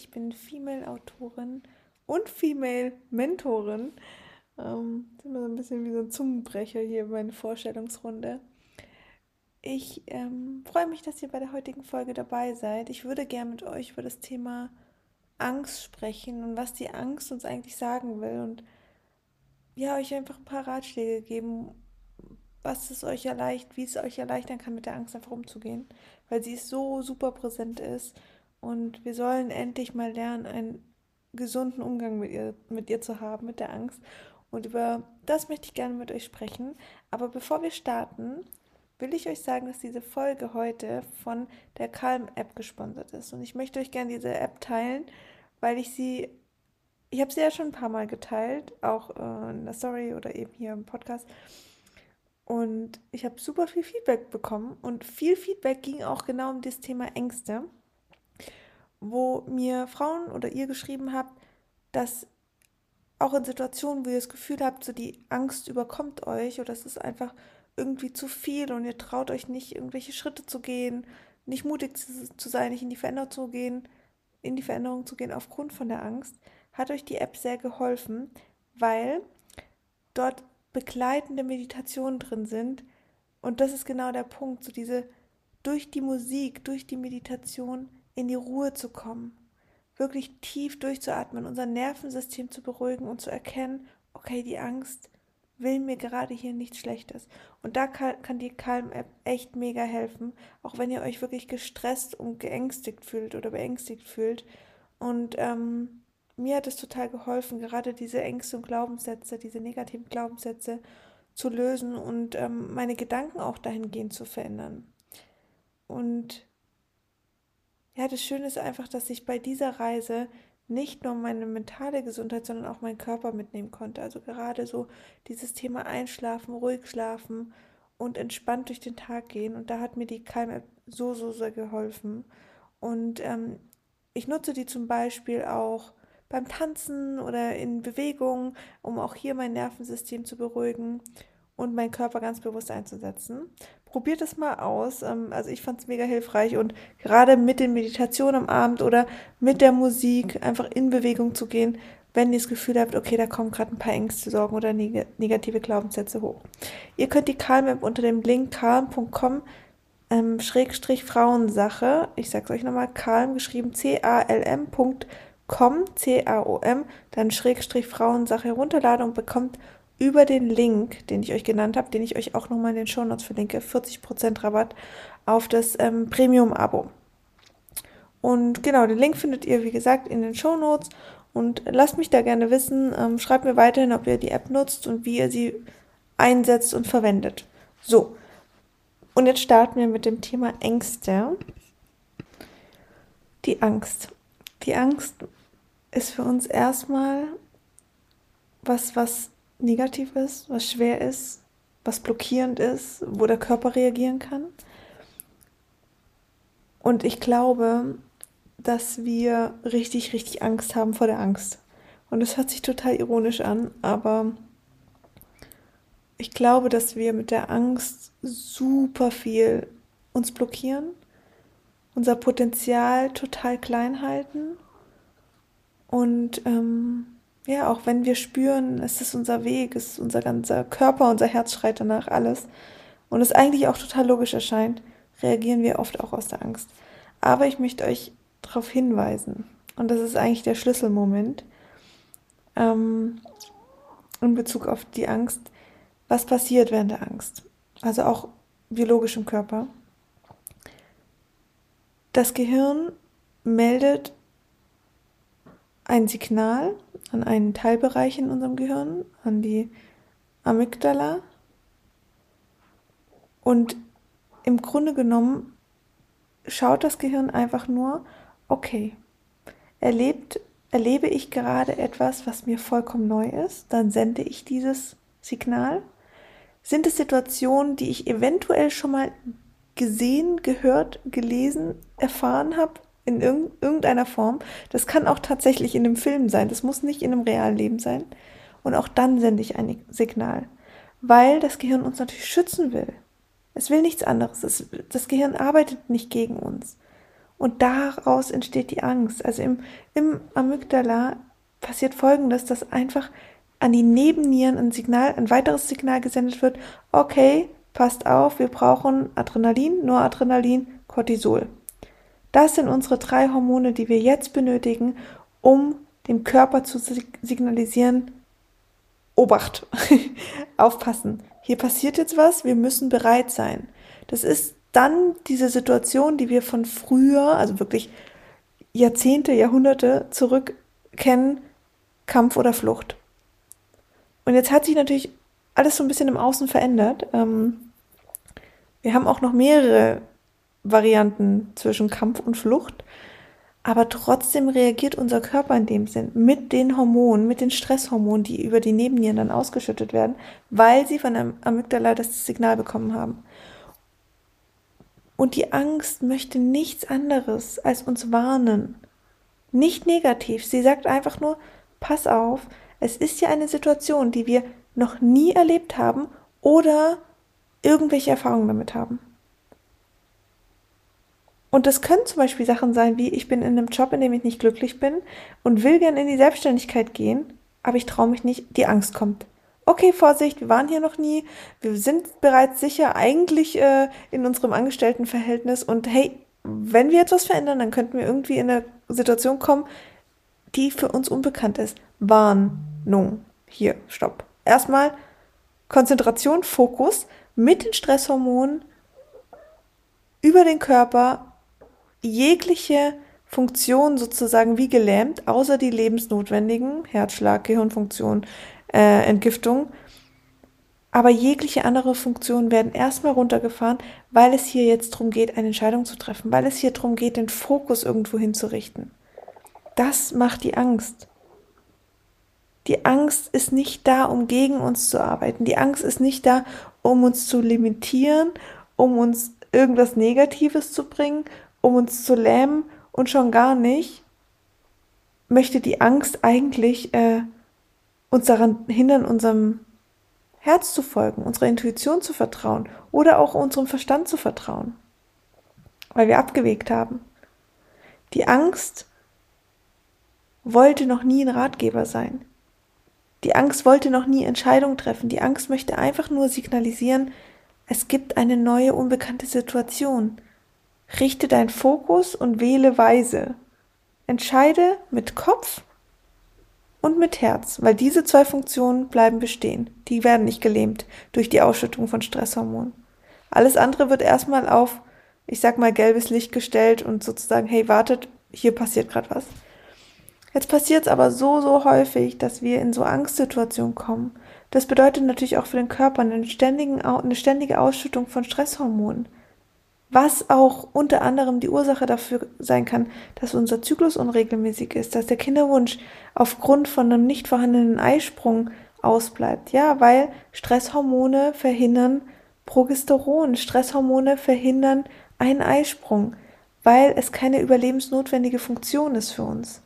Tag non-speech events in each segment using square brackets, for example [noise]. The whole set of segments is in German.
ich bin Female-Autorin und Female-Mentorin. Ähm, ist immer so ein bisschen wie so ein Zungenbrecher hier meine Vorstellungsrunde. Ich ähm, freue mich, dass ihr bei der heutigen Folge dabei seid. Ich würde gerne mit euch über das Thema Angst sprechen und was die Angst uns eigentlich sagen will und ja, euch einfach ein paar Ratschläge geben, was es euch erleichtert, wie es euch erleichtern kann, mit der Angst einfach umzugehen, weil sie so super präsent ist und wir sollen endlich mal lernen, einen gesunden Umgang mit ihr, mit ihr zu haben, mit der Angst. Und über das möchte ich gerne mit euch sprechen. Aber bevor wir starten, will ich euch sagen, dass diese Folge heute von der Calm-App gesponsert ist. Und ich möchte euch gerne diese App teilen, weil ich sie, ich habe sie ja schon ein paar Mal geteilt, auch in der Story oder eben hier im Podcast. Und ich habe super viel Feedback bekommen und viel Feedback ging auch genau um das Thema Ängste, wo mir Frauen oder ihr geschrieben habt, dass auch in Situationen, wo ihr das Gefühl habt, so die Angst überkommt euch oder es ist einfach irgendwie zu viel und ihr traut euch nicht, irgendwelche Schritte zu gehen, nicht mutig zu sein, nicht in die Veränderung zu gehen, in die Veränderung zu gehen aufgrund von der Angst, hat euch die App sehr geholfen, weil dort begleitende Meditationen drin sind. Und das ist genau der Punkt, so diese durch die Musik, durch die Meditation in die Ruhe zu kommen, wirklich tief durchzuatmen, unser Nervensystem zu beruhigen und zu erkennen, okay, die Angst will mir gerade hier nichts Schlechtes. Und da kann, die Calm-App echt mega helfen, auch wenn ihr euch wirklich gestresst und geängstigt fühlt oder beängstigt fühlt. Und ähm, mir hat es total geholfen, gerade diese Ängste und Glaubenssätze, diese negativen Glaubenssätze zu lösen und ähm, meine Gedanken auch dahingehend zu verändern. Und ja, das Schöne ist einfach, dass ich bei dieser Reise nicht nur meine mentale Gesundheit, sondern auch meinen Körper mitnehmen konnte. Also gerade so dieses Thema Einschlafen, ruhig schlafen und entspannt durch den Tag gehen. Und da hat mir die Calm-App so, so sehr geholfen. Und ähm, ich nutze die zum Beispiel auch beim Tanzen oder in Bewegung, um auch hier mein Nervensystem zu beruhigen und meinen Körper ganz bewusst einzusetzen. Probiert es mal aus. Ähm, also ich fand es mega hilfreich und gerade mit den Meditationen am Abend oder mit der Musik einfach in Bewegung zu gehen, wenn ihr das Gefühl habt, okay, da kommen gerade ein paar Ängste, Sorgen oder negative Glaubenssätze hoch. Ihr könnt die Calm-App unter dem Link calm.com ähm, Schrägstrich Frauensache, ich sag's euch nochmal, calm geschrieben C-A-L-M.com com, C-A-O-M, dann Schrägstrich Frauensache herunterladen und bekommt über den Link, den ich euch genannt habe, den ich euch auch nochmal in den Shownotes verlinke, 40% Rabatt auf das ähm, Premium-Abo. Und genau, den Link findet ihr, wie gesagt, in den Shownotes. Und lasst mich da gerne wissen. Ähm, schreibt mir weiterhin, ob ihr die App nutzt und wie ihr sie einsetzt und verwendet. So, und jetzt starten wir mit dem Thema Ängste. Die Angst. Die Angst ist für uns erstmal was, was negativ ist, was schwer ist, was blockierend ist, wo der Körper reagieren kann. Und ich glaube, dass wir richtig, richtig Angst haben vor der Angst. Und es hört sich total ironisch an, aber ich glaube, dass wir mit der Angst super viel uns blockieren, unser Potenzial total klein halten und ähm, ja, auch wenn wir spüren, es ist unser Weg, es ist unser ganzer Körper, unser Herz schreit danach alles und es eigentlich auch total logisch erscheint, reagieren wir oft auch aus der Angst. Aber ich möchte euch darauf hinweisen, und das ist eigentlich der Schlüsselmoment ähm, in Bezug auf die Angst, was passiert während der Angst. Also auch biologisch im Körper. Das Gehirn meldet ein Signal an einen Teilbereich in unserem Gehirn, an die Amygdala. Und im Grunde genommen schaut das Gehirn einfach nur, okay, erlebt, erlebe ich gerade etwas, was mir vollkommen neu ist, dann sende ich dieses Signal. Sind es Situationen, die ich eventuell schon mal gesehen, gehört, gelesen, erfahren habe, in irgendeiner Form. Das kann auch tatsächlich in einem Film sein. Das muss nicht in einem realen Leben sein. Und auch dann sende ich ein Signal, weil das Gehirn uns natürlich schützen will. Es will nichts anderes. Es, das Gehirn arbeitet nicht gegen uns. Und daraus entsteht die Angst. Also im, im Amygdala passiert Folgendes, dass einfach an die Nebennieren ein Signal, ein weiteres Signal gesendet wird. Okay, passt auf, wir brauchen Adrenalin, Noradrenalin, Cortisol. Das sind unsere drei Hormone, die wir jetzt benötigen, um dem Körper zu signalisieren, Obacht, [laughs] aufpassen. Hier passiert jetzt was, wir müssen bereit sein. Das ist dann diese Situation, die wir von früher, also wirklich Jahrzehnte, Jahrhunderte zurück kennen, Kampf oder Flucht. Und jetzt hat sich natürlich alles so ein bisschen im Außen verändert. Ähm, wir haben auch noch mehrere Varianten zwischen Kampf und Flucht. Aber trotzdem reagiert unser Körper in dem Sinn mit den Hormonen, mit den Stresshormonen, die über die Nebennieren dann ausgeschüttet werden, weil sie von der Amygdala das Signal bekommen haben. Und die Angst möchte nichts anderes als uns warnen. Nicht negativ. Sie sagt einfach nur, pass auf, es ist ja eine Situation, die wir noch nie erlebt haben oder irgendwelche Erfahrungen damit haben. Und das können zum Beispiel Sachen sein, wie ich bin in einem Job, in dem ich nicht glücklich bin und will gern in die Selbstständigkeit gehen, aber ich traue mich nicht, die Angst kommt. Okay, Vorsicht, wir waren hier noch nie, wir sind bereits sicher eigentlich äh, in unserem Angestelltenverhältnis und hey, wenn wir etwas verändern, dann könnten wir irgendwie in eine Situation kommen, die für uns unbekannt ist. Warnung. Hier, stopp. Erstmal Konzentration, Fokus mit den Stresshormonen über den Körper jegliche Funktion sozusagen wie gelähmt, außer die lebensnotwendigen, Herzschlag, Gehirnfunktion, äh, Entgiftung. Aber jegliche andere Funktionen werden erstmal runtergefahren, weil es hier jetzt darum geht, eine Entscheidung zu treffen, weil es hier darum geht, den Fokus irgendwo hinzurichten. Das macht die Angst. Die Angst ist nicht da, um gegen uns zu arbeiten. Die Angst ist nicht da, um uns zu limitieren, um uns irgendwas Negatives zu bringen, um uns zu lähmen und schon gar nicht möchte die Angst eigentlich äh, uns daran hindern, unserem Herz zu folgen, unserer Intuition zu vertrauen oder auch unserem Verstand zu vertrauen, weil wir abgewegt haben. Die Angst wollte noch nie ein Ratgeber sein. Die Angst wollte noch nie Entscheidungen treffen. Die Angst möchte einfach nur signalisieren, es gibt eine neue, unbekannte Situation. Richte deinen Fokus und wähle weise. Entscheide mit Kopf und mit Herz, weil diese zwei Funktionen bleiben bestehen. Die werden nicht gelähmt durch die Ausschüttung von Stresshormonen. Alles andere wird erstmal auf, ich sag mal, gelbes Licht gestellt und sozusagen, hey, wartet, hier passiert gerade was. Jetzt passiert es aber so, so häufig, dass wir in so Angstsituationen kommen. Das bedeutet natürlich auch für den Körper eine ständige Ausschüttung von Stresshormonen was auch unter anderem die Ursache dafür sein kann, dass unser Zyklus unregelmäßig ist, dass der Kinderwunsch aufgrund von einem nicht vorhandenen Eisprung ausbleibt. Ja, weil Stresshormone verhindern Progesteron, Stresshormone verhindern einen Eisprung, weil es keine überlebensnotwendige Funktion ist für uns.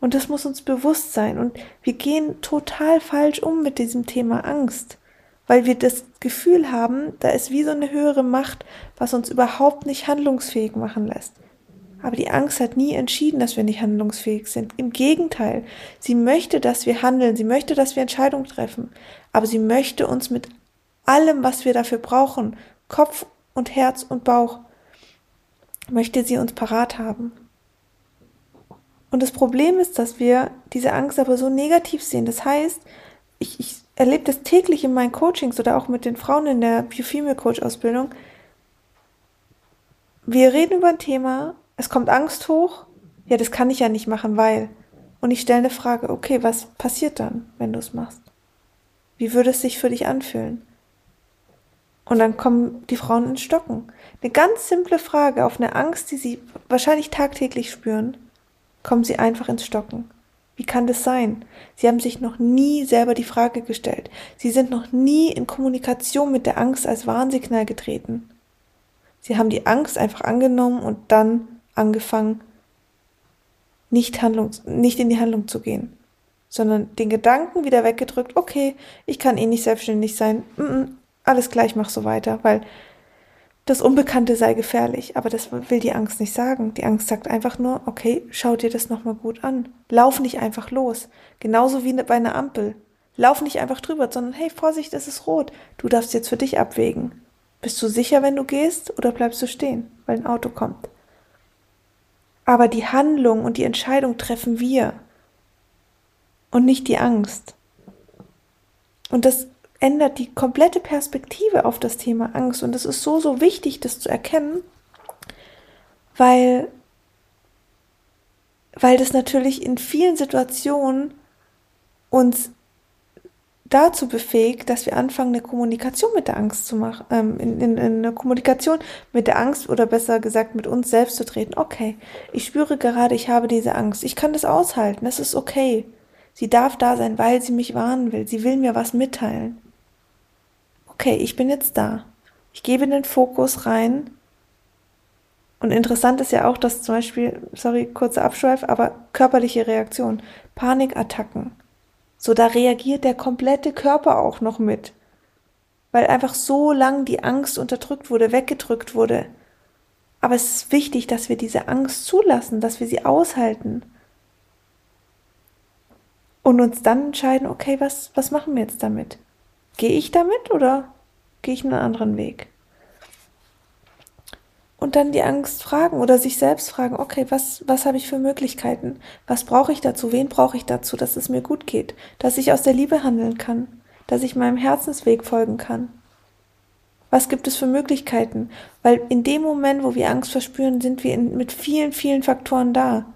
Und das muss uns bewusst sein. Und wir gehen total falsch um mit diesem Thema Angst weil wir das Gefühl haben, da ist wie so eine höhere Macht, was uns überhaupt nicht handlungsfähig machen lässt. Aber die Angst hat nie entschieden, dass wir nicht handlungsfähig sind. Im Gegenteil, sie möchte, dass wir handeln, sie möchte, dass wir Entscheidungen treffen, aber sie möchte uns mit allem, was wir dafür brauchen, Kopf und Herz und Bauch, möchte sie uns parat haben. Und das Problem ist, dass wir diese Angst aber so negativ sehen. Das heißt, ich, ich erlebe das täglich in meinen Coachings oder auch mit den Frauen in der Female Coach Ausbildung. Wir reden über ein Thema, es kommt Angst hoch. Ja, das kann ich ja nicht machen, weil. Und ich stelle eine Frage, okay, was passiert dann, wenn du es machst? Wie würde es sich für dich anfühlen? Und dann kommen die Frauen ins Stocken. Eine ganz simple Frage auf eine Angst, die sie wahrscheinlich tagtäglich spüren, kommen sie einfach ins Stocken. Wie kann das sein? Sie haben sich noch nie selber die Frage gestellt. Sie sind noch nie in Kommunikation mit der Angst als Warnsignal getreten. Sie haben die Angst einfach angenommen und dann angefangen, nicht, Handlung, nicht in die Handlung zu gehen, sondern den Gedanken wieder weggedrückt, okay, ich kann eh nicht selbstständig sein, mm -mm, alles gleich, mach so weiter, weil das Unbekannte sei gefährlich, aber das will die Angst nicht sagen. Die Angst sagt einfach nur, okay, schau dir das nochmal gut an. Lauf nicht einfach los. Genauso wie bei einer Ampel. Lauf nicht einfach drüber, sondern hey, Vorsicht, es ist rot. Du darfst jetzt für dich abwägen. Bist du sicher, wenn du gehst, oder bleibst du stehen, weil ein Auto kommt? Aber die Handlung und die Entscheidung treffen wir und nicht die Angst. Und das ändert die komplette Perspektive auf das Thema Angst. Und es ist so, so wichtig, das zu erkennen, weil, weil das natürlich in vielen Situationen uns dazu befähigt, dass wir anfangen, eine Kommunikation mit der Angst zu machen, ähm, in, in, in eine Kommunikation mit der Angst oder besser gesagt mit uns selbst zu treten. Okay, ich spüre gerade, ich habe diese Angst. Ich kann das aushalten. Das ist okay. Sie darf da sein, weil sie mich warnen will. Sie will mir was mitteilen okay, ich bin jetzt da. Ich gebe den Fokus rein. Und interessant ist ja auch, dass zum Beispiel, sorry, kurzer Abschweif, aber körperliche Reaktion, Panikattacken. So, da reagiert der komplette Körper auch noch mit. Weil einfach so lang die Angst unterdrückt wurde, weggedrückt wurde. Aber es ist wichtig, dass wir diese Angst zulassen, dass wir sie aushalten. Und uns dann entscheiden, okay, was, was machen wir jetzt damit? Gehe ich damit oder gehe ich einen anderen Weg? Und dann die Angst fragen oder sich selbst fragen, okay, was, was habe ich für Möglichkeiten? Was brauche ich dazu? Wen brauche ich dazu, dass es mir gut geht? Dass ich aus der Liebe handeln kann? Dass ich meinem Herzensweg folgen kann? Was gibt es für Möglichkeiten? Weil in dem Moment, wo wir Angst verspüren, sind wir in, mit vielen, vielen Faktoren da.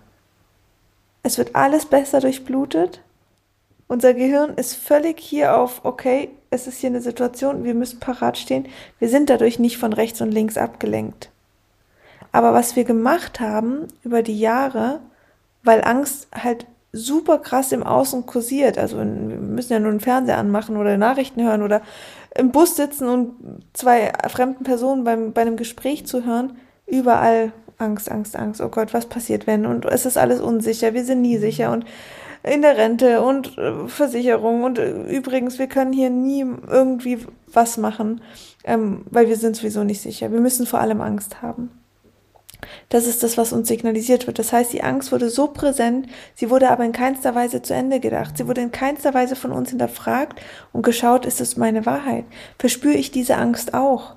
Es wird alles besser durchblutet. Unser Gehirn ist völlig hier auf, okay, es ist hier eine Situation, wir müssen parat stehen. Wir sind dadurch nicht von rechts und links abgelenkt. Aber was wir gemacht haben über die Jahre, weil Angst halt super krass im Außen kursiert, also wir müssen ja nur den Fernseher anmachen oder Nachrichten hören oder im Bus sitzen und zwei fremden Personen beim, bei einem Gespräch zu hören, überall Angst, Angst, Angst, oh Gott, was passiert wenn? Und es ist alles unsicher, wir sind nie sicher und in der Rente und äh, Versicherung und äh, übrigens, wir können hier nie irgendwie was machen, ähm, weil wir sind sowieso nicht sicher. Wir müssen vor allem Angst haben. Das ist das, was uns signalisiert wird. Das heißt, die Angst wurde so präsent, sie wurde aber in keinster Weise zu Ende gedacht. Sie wurde in keinster Weise von uns hinterfragt und geschaut, ist es meine Wahrheit? Verspüre ich diese Angst auch?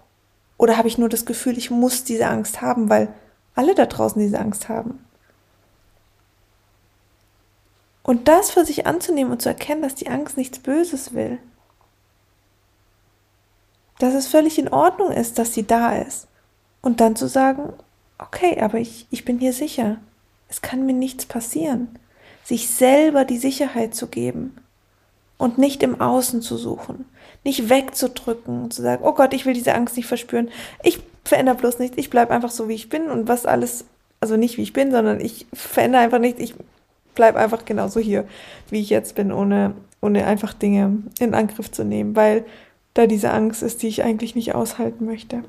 Oder habe ich nur das Gefühl, ich muss diese Angst haben, weil alle da draußen diese Angst haben? Und das für sich anzunehmen und zu erkennen, dass die Angst nichts Böses will. Dass es völlig in Ordnung ist, dass sie da ist. Und dann zu sagen, okay, aber ich, ich bin hier sicher. Es kann mir nichts passieren. Sich selber die Sicherheit zu geben und nicht im Außen zu suchen, nicht wegzudrücken und zu sagen, oh Gott, ich will diese Angst nicht verspüren. Ich verändere bloß nichts, ich bleibe einfach so, wie ich bin und was alles, also nicht wie ich bin, sondern ich verändere einfach nichts, ich bleib einfach genauso hier, wie ich jetzt bin, ohne, ohne einfach Dinge in Angriff zu nehmen, weil da diese Angst ist, die ich eigentlich nicht aushalten möchte.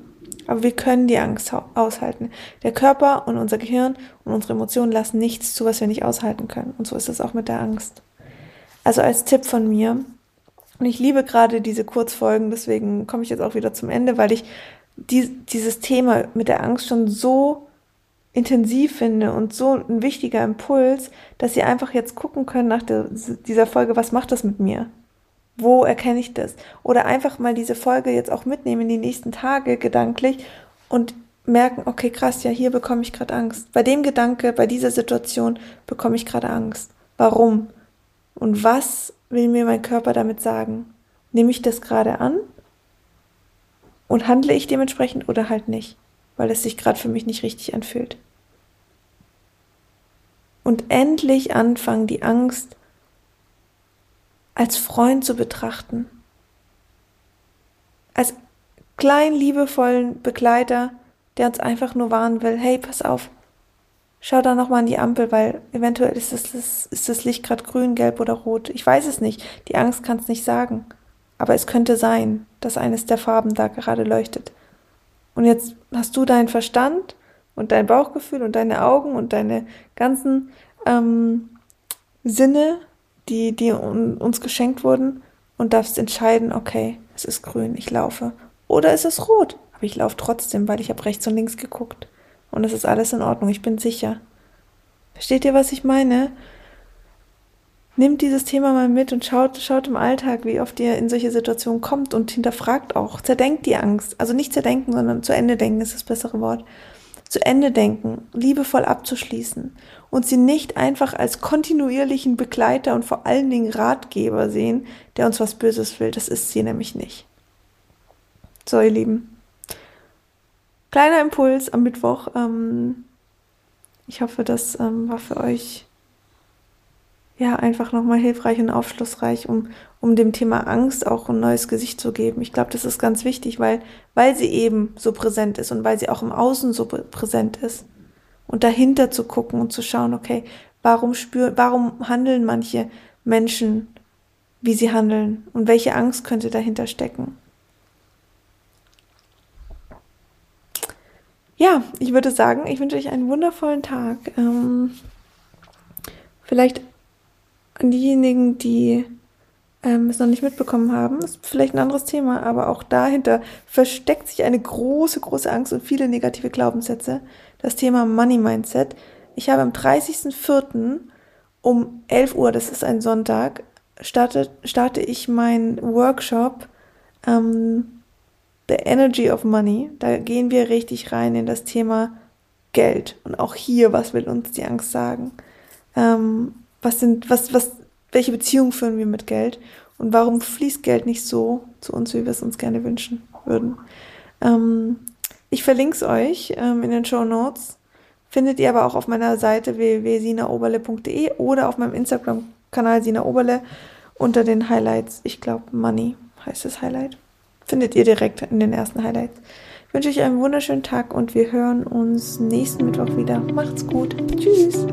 Aber wir können die Angst aushalten. Der Körper und unser Gehirn und unsere Emotionen lassen nichts zu, was wir nicht aushalten können. Und so ist es auch mit der Angst. Also als Tipp von mir, und ich liebe gerade diese Kurzfolgen, deswegen komme ich jetzt auch wieder zum Ende, weil ich die, dieses Thema mit der Angst schon so intensiv finde und so ein wichtiger Impuls, dass Sie einfach jetzt gucken können nach der, dieser Folge, was macht das mit mir? Wo erkenne ich das? Oder einfach mal diese Folge jetzt auch mitnehmen in die nächsten Tage gedanklich und merken, okay, krass, ja, hier bekomme ich gerade Angst. Bei dem Gedanke, bei dieser Situation bekomme ich gerade Angst. Warum? Und was will mir mein Körper damit sagen? Nehme ich das gerade an? Und handle ich dementsprechend oder halt nicht? Weil es sich gerade für mich nicht richtig anfühlt und endlich anfangen, die Angst als Freund zu betrachten. Als kleinen, liebevollen Begleiter, der uns einfach nur warnen will, hey, pass auf, schau da nochmal an die Ampel, weil eventuell ist das, ist das Licht gerade grün, gelb oder rot. Ich weiß es nicht. Die Angst kann es nicht sagen. Aber es könnte sein, dass eines der Farben da gerade leuchtet. Und jetzt hast du deinen Verstand und dein Bauchgefühl und deine Augen und deine ganzen ähm, Sinne, die, die uns geschenkt wurden und darfst entscheiden, okay, es ist grün, ich laufe. Oder es ist rot, aber ich laufe trotzdem, weil ich habe rechts und links geguckt. Und es ist alles in Ordnung, ich bin sicher. Versteht ihr, was ich meine? Nimmt dieses Thema mal mit und schaut, schaut im Alltag, wie oft ihr in solche Situationen kommt und hinterfragt auch. Zerdenkt die Angst. Also nicht zerdenken, sondern zu Ende denken ist das bessere Wort. Zu Ende denken, liebevoll abzuschließen und sie nicht einfach als kontinuierlichen Begleiter und vor allen Dingen Ratgeber sehen, der uns was Böses will. Das ist sie nämlich nicht. So, ihr Lieben. Kleiner Impuls am Mittwoch. Ähm, ich hoffe, das ähm, war für euch ja einfach nochmal hilfreich und aufschlussreich, um, um dem Thema Angst auch ein neues Gesicht zu geben. Ich glaube, das ist ganz wichtig, weil, weil sie eben so präsent ist und weil sie auch im Außen so präsent ist. Und dahinter zu gucken und zu schauen, okay, warum spüren, warum handeln manche Menschen, wie sie handeln und welche Angst könnte dahinter stecken. Ja, ich würde sagen, ich wünsche euch einen wundervollen Tag. Ähm, vielleicht an diejenigen, die ähm, es noch nicht mitbekommen haben, ist vielleicht ein anderes Thema, aber auch dahinter versteckt sich eine große, große Angst und viele negative Glaubenssätze. Das Thema Money Mindset. Ich habe am 30.04. um 11 Uhr, das ist ein Sonntag, starte, starte ich meinen Workshop ähm, The Energy of Money. Da gehen wir richtig rein in das Thema Geld. Und auch hier, was will uns die Angst sagen? Ähm, was sind, was, was, welche Beziehung führen wir mit Geld und warum fließt Geld nicht so zu uns, wie wir es uns gerne wünschen würden. Ähm, ich verlinke es euch ähm, in den Show Notes. Findet ihr aber auch auf meiner Seite www.sinaoberle.de oder auf meinem Instagram-Kanal Sina Oberle unter den Highlights. Ich glaube, Money heißt das Highlight. Findet ihr direkt in den ersten Highlights. Ich wünsche euch einen wunderschönen Tag und wir hören uns nächsten Mittwoch wieder. Macht's gut. Tschüss.